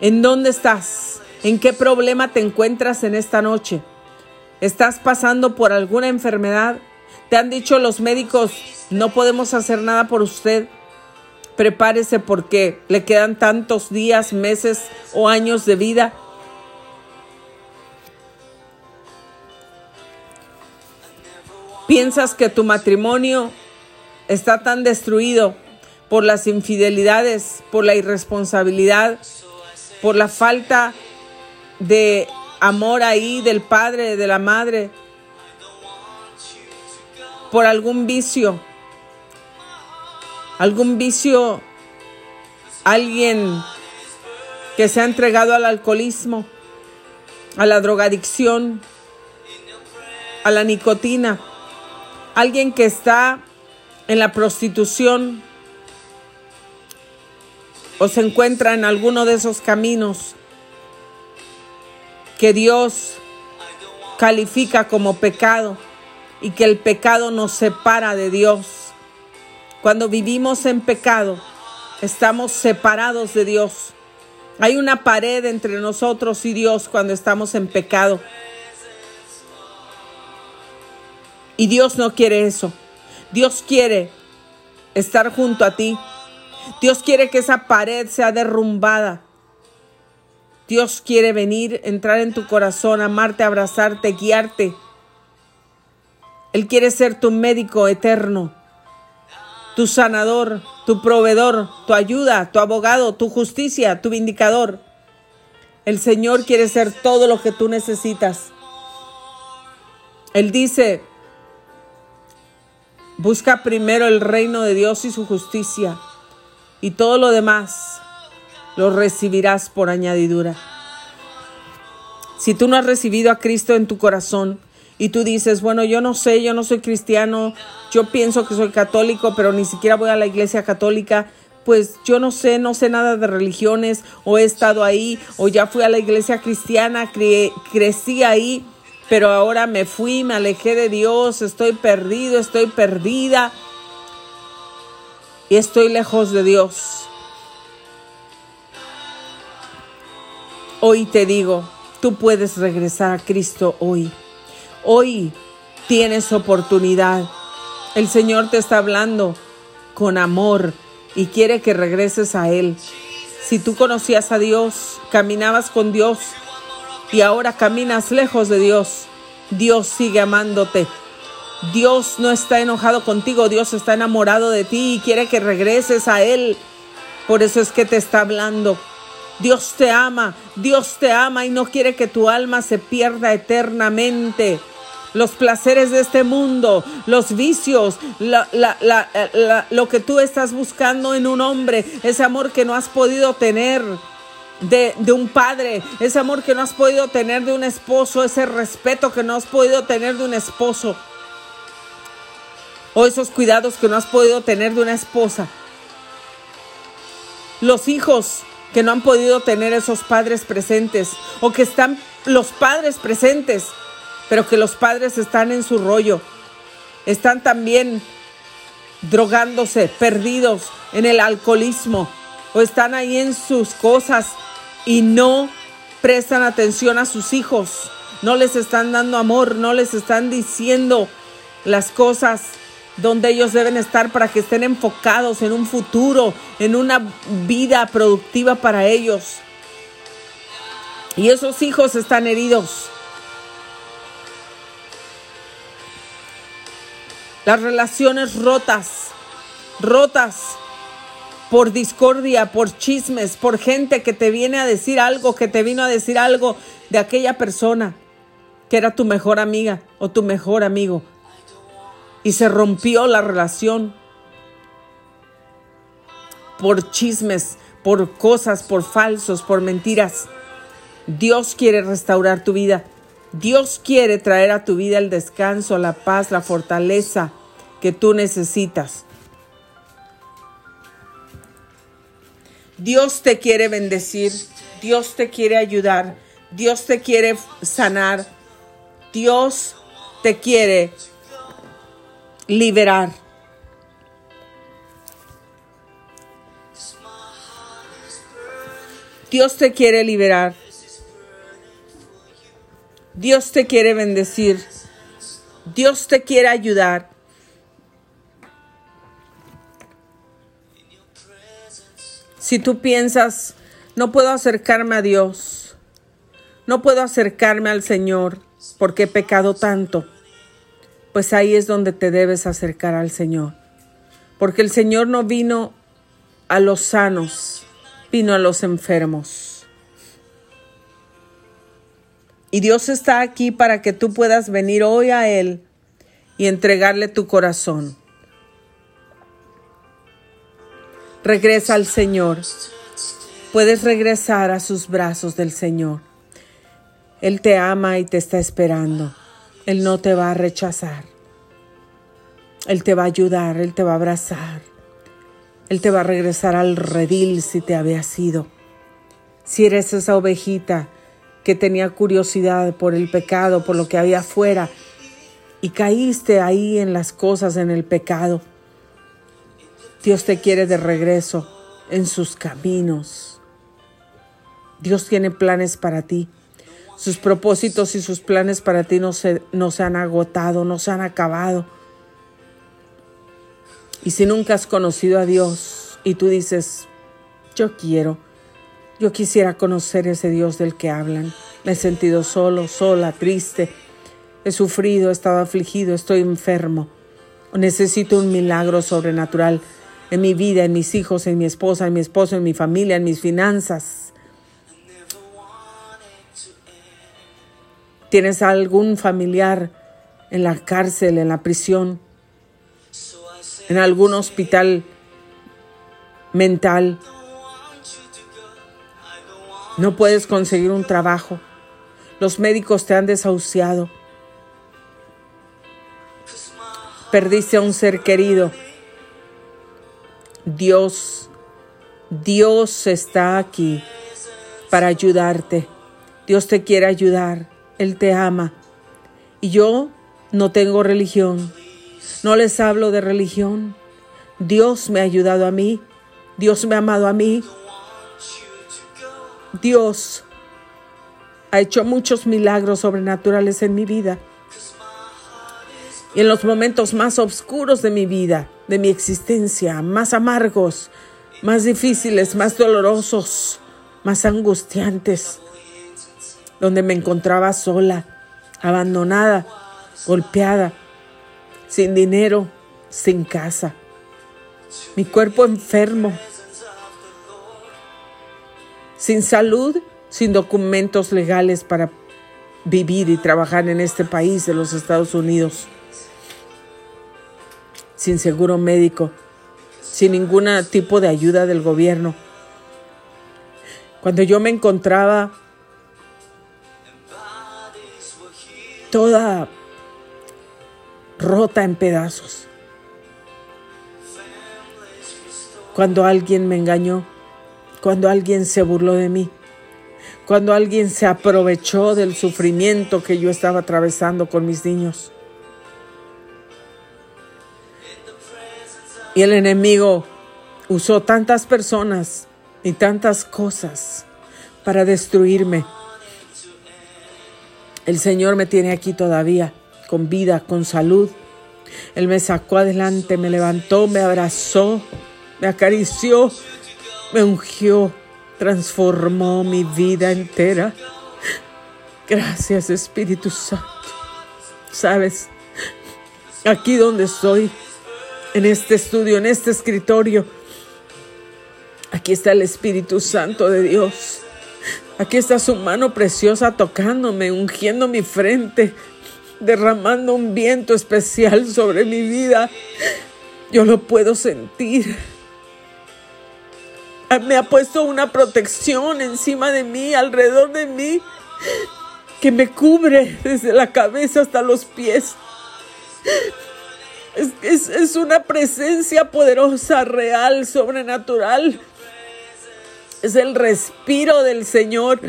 ¿en dónde estás? ¿En qué problema te encuentras en esta noche? ¿Estás pasando por alguna enfermedad? ¿Te han dicho los médicos, no podemos hacer nada por usted? Prepárese porque le quedan tantos días, meses o años de vida. ¿Piensas que tu matrimonio está tan destruido por las infidelidades, por la irresponsabilidad, por la falta de amor ahí del padre, de la madre, por algún vicio, algún vicio, alguien que se ha entregado al alcoholismo, a la drogadicción, a la nicotina, alguien que está en la prostitución, o se encuentra en alguno de esos caminos que Dios califica como pecado y que el pecado nos separa de Dios. Cuando vivimos en pecado, estamos separados de Dios. Hay una pared entre nosotros y Dios cuando estamos en pecado. Y Dios no quiere eso. Dios quiere estar junto a ti. Dios quiere que esa pared sea derrumbada. Dios quiere venir, entrar en tu corazón, amarte, abrazarte, guiarte. Él quiere ser tu médico eterno, tu sanador, tu proveedor, tu ayuda, tu abogado, tu justicia, tu vindicador. El Señor quiere ser todo lo que tú necesitas. Él dice, busca primero el reino de Dios y su justicia y todo lo demás lo recibirás por añadidura. Si tú no has recibido a Cristo en tu corazón y tú dices, bueno, yo no sé, yo no soy cristiano, yo pienso que soy católico, pero ni siquiera voy a la iglesia católica, pues yo no sé, no sé nada de religiones, o he estado ahí, o ya fui a la iglesia cristiana, crecí ahí, pero ahora me fui, me alejé de Dios, estoy perdido, estoy perdida y estoy lejos de Dios. Hoy te digo, tú puedes regresar a Cristo hoy. Hoy tienes oportunidad. El Señor te está hablando con amor y quiere que regreses a Él. Si tú conocías a Dios, caminabas con Dios y ahora caminas lejos de Dios, Dios sigue amándote. Dios no está enojado contigo, Dios está enamorado de ti y quiere que regreses a Él. Por eso es que te está hablando. Dios te ama, Dios te ama y no quiere que tu alma se pierda eternamente. Los placeres de este mundo, los vicios, lo que tú estás buscando en un hombre, ese amor que no has podido tener. De, de, un padre, ese amor que no has podido tener de un esposo, ese respeto que no has podido tener de un esposo, o esos cuidados que no has podido tener de una esposa. Los hijos que no han podido tener esos padres presentes o que están los padres presentes, pero que los padres están en su rollo, están también drogándose, perdidos en el alcoholismo o están ahí en sus cosas y no prestan atención a sus hijos, no les están dando amor, no les están diciendo las cosas donde ellos deben estar para que estén enfocados en un futuro, en una vida productiva para ellos. Y esos hijos están heridos. Las relaciones rotas, rotas por discordia, por chismes, por gente que te viene a decir algo, que te vino a decir algo de aquella persona que era tu mejor amiga o tu mejor amigo y se rompió la relación por chismes, por cosas, por falsos, por mentiras. Dios quiere restaurar tu vida. Dios quiere traer a tu vida el descanso, la paz, la fortaleza que tú necesitas. Dios te quiere bendecir, Dios te quiere ayudar, Dios te quiere sanar, Dios te quiere liberar. Dios te quiere liberar. Dios te quiere bendecir. Dios te quiere ayudar. Si tú piensas, no puedo acercarme a Dios, no puedo acercarme al Señor porque he pecado tanto pues ahí es donde te debes acercar al Señor. Porque el Señor no vino a los sanos, vino a los enfermos. Y Dios está aquí para que tú puedas venir hoy a Él y entregarle tu corazón. Regresa al Señor. Puedes regresar a sus brazos del Señor. Él te ama y te está esperando. Él no te va a rechazar. Él te va a ayudar, Él te va a abrazar. Él te va a regresar al redil si te había sido. Si eres esa ovejita que tenía curiosidad por el pecado, por lo que había afuera, y caíste ahí en las cosas, en el pecado, Dios te quiere de regreso en sus caminos. Dios tiene planes para ti. Sus propósitos y sus planes para ti no se, no se han agotado, no se han acabado. Y si nunca has conocido a Dios y tú dices, yo quiero, yo quisiera conocer ese Dios del que hablan. Me he sentido solo, sola, triste. He sufrido, he estado afligido, estoy enfermo. Necesito un milagro sobrenatural en mi vida, en mis hijos, en mi esposa, en mi esposo, en mi familia, en mis finanzas. ¿Tienes algún familiar en la cárcel, en la prisión, en algún hospital mental? No puedes conseguir un trabajo. Los médicos te han desahuciado. Perdiste a un ser querido. Dios, Dios está aquí para ayudarte. Dios te quiere ayudar. Él te ama. Y yo no tengo religión. No les hablo de religión. Dios me ha ayudado a mí. Dios me ha amado a mí. Dios ha hecho muchos milagros sobrenaturales en mi vida. Y en los momentos más oscuros de mi vida, de mi existencia, más amargos, más difíciles, más dolorosos, más angustiantes, donde me encontraba sola, abandonada, golpeada, sin dinero, sin casa, mi cuerpo enfermo, sin salud, sin documentos legales para vivir y trabajar en este país de los Estados Unidos, sin seguro médico, sin ningún tipo de ayuda del gobierno. Cuando yo me encontraba toda rota en pedazos. Cuando alguien me engañó, cuando alguien se burló de mí, cuando alguien se aprovechó del sufrimiento que yo estaba atravesando con mis niños. Y el enemigo usó tantas personas y tantas cosas para destruirme. El Señor me tiene aquí todavía, con vida, con salud. Él me sacó adelante, me levantó, me abrazó, me acarició, me ungió, transformó mi vida entera. Gracias Espíritu Santo. Sabes, aquí donde estoy, en este estudio, en este escritorio, aquí está el Espíritu Santo de Dios Aquí está su mano preciosa tocándome, ungiendo mi frente, derramando un viento especial sobre mi vida. Yo lo puedo sentir. Me ha puesto una protección encima de mí, alrededor de mí, que me cubre desde la cabeza hasta los pies. Es, es una presencia poderosa, real, sobrenatural es el respiro del Señor.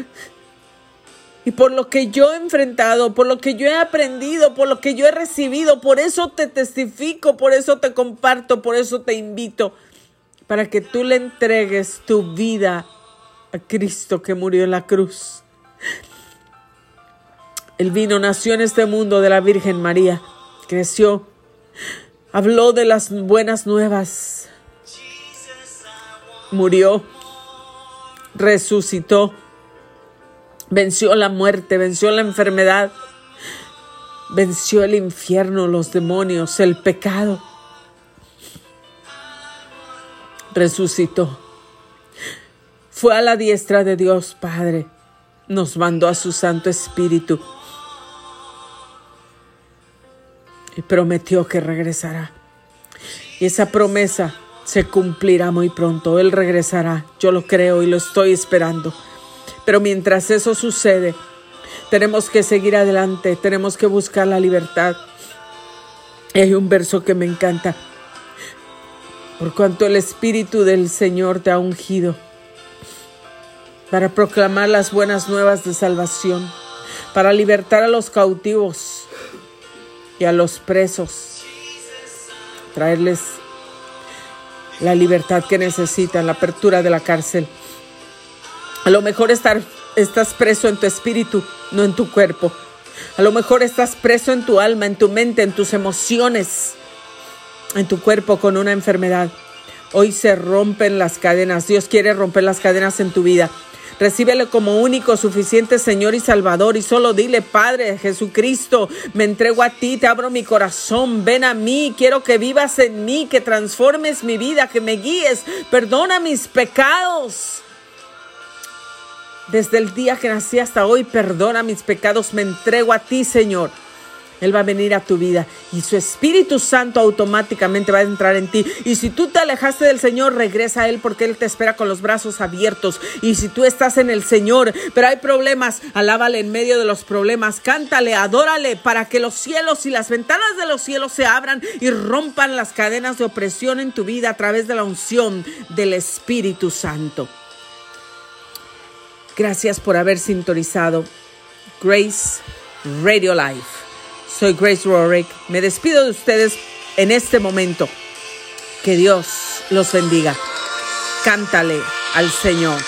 Y por lo que yo he enfrentado, por lo que yo he aprendido, por lo que yo he recibido, por eso te testifico, por eso te comparto, por eso te invito, para que tú le entregues tu vida a Cristo que murió en la cruz. El vino, nació en este mundo de la Virgen María, creció, habló de las buenas nuevas, murió resucitó, venció la muerte, venció la enfermedad, venció el infierno, los demonios, el pecado. Resucitó. Fue a la diestra de Dios Padre. Nos mandó a su Santo Espíritu. Y prometió que regresará. Y esa promesa se cumplirá muy pronto. Él regresará. Yo lo creo y lo estoy esperando. Pero mientras eso sucede, tenemos que seguir adelante, tenemos que buscar la libertad. Hay un verso que me encanta. Por cuanto el Espíritu del Señor te ha ungido para proclamar las buenas nuevas de salvación, para libertar a los cautivos y a los presos, traerles la libertad que necesitan, la apertura de la cárcel. A lo mejor estás preso en tu espíritu, no en tu cuerpo. A lo mejor estás preso en tu alma, en tu mente, en tus emociones, en tu cuerpo con una enfermedad. Hoy se rompen las cadenas. Dios quiere romper las cadenas en tu vida. Recíbele como único, suficiente Señor y Salvador y solo dile, Padre Jesucristo, me entrego a ti, te abro mi corazón, ven a mí, quiero que vivas en mí, que transformes mi vida, que me guíes, perdona mis pecados. Desde el día que nací hasta hoy, perdona mis pecados, me entrego a ti, Señor. Él va a venir a tu vida y su Espíritu Santo automáticamente va a entrar en ti. Y si tú te alejaste del Señor, regresa a Él porque Él te espera con los brazos abiertos. Y si tú estás en el Señor, pero hay problemas, alábale en medio de los problemas, cántale, adórale para que los cielos y las ventanas de los cielos se abran y rompan las cadenas de opresión en tu vida a través de la unción del Espíritu Santo. Gracias por haber sintonizado Grace Radio Life Soy Grace Rorick. Me despido de ustedes en este momento. Que Dios los bendiga. Cántale al Señor.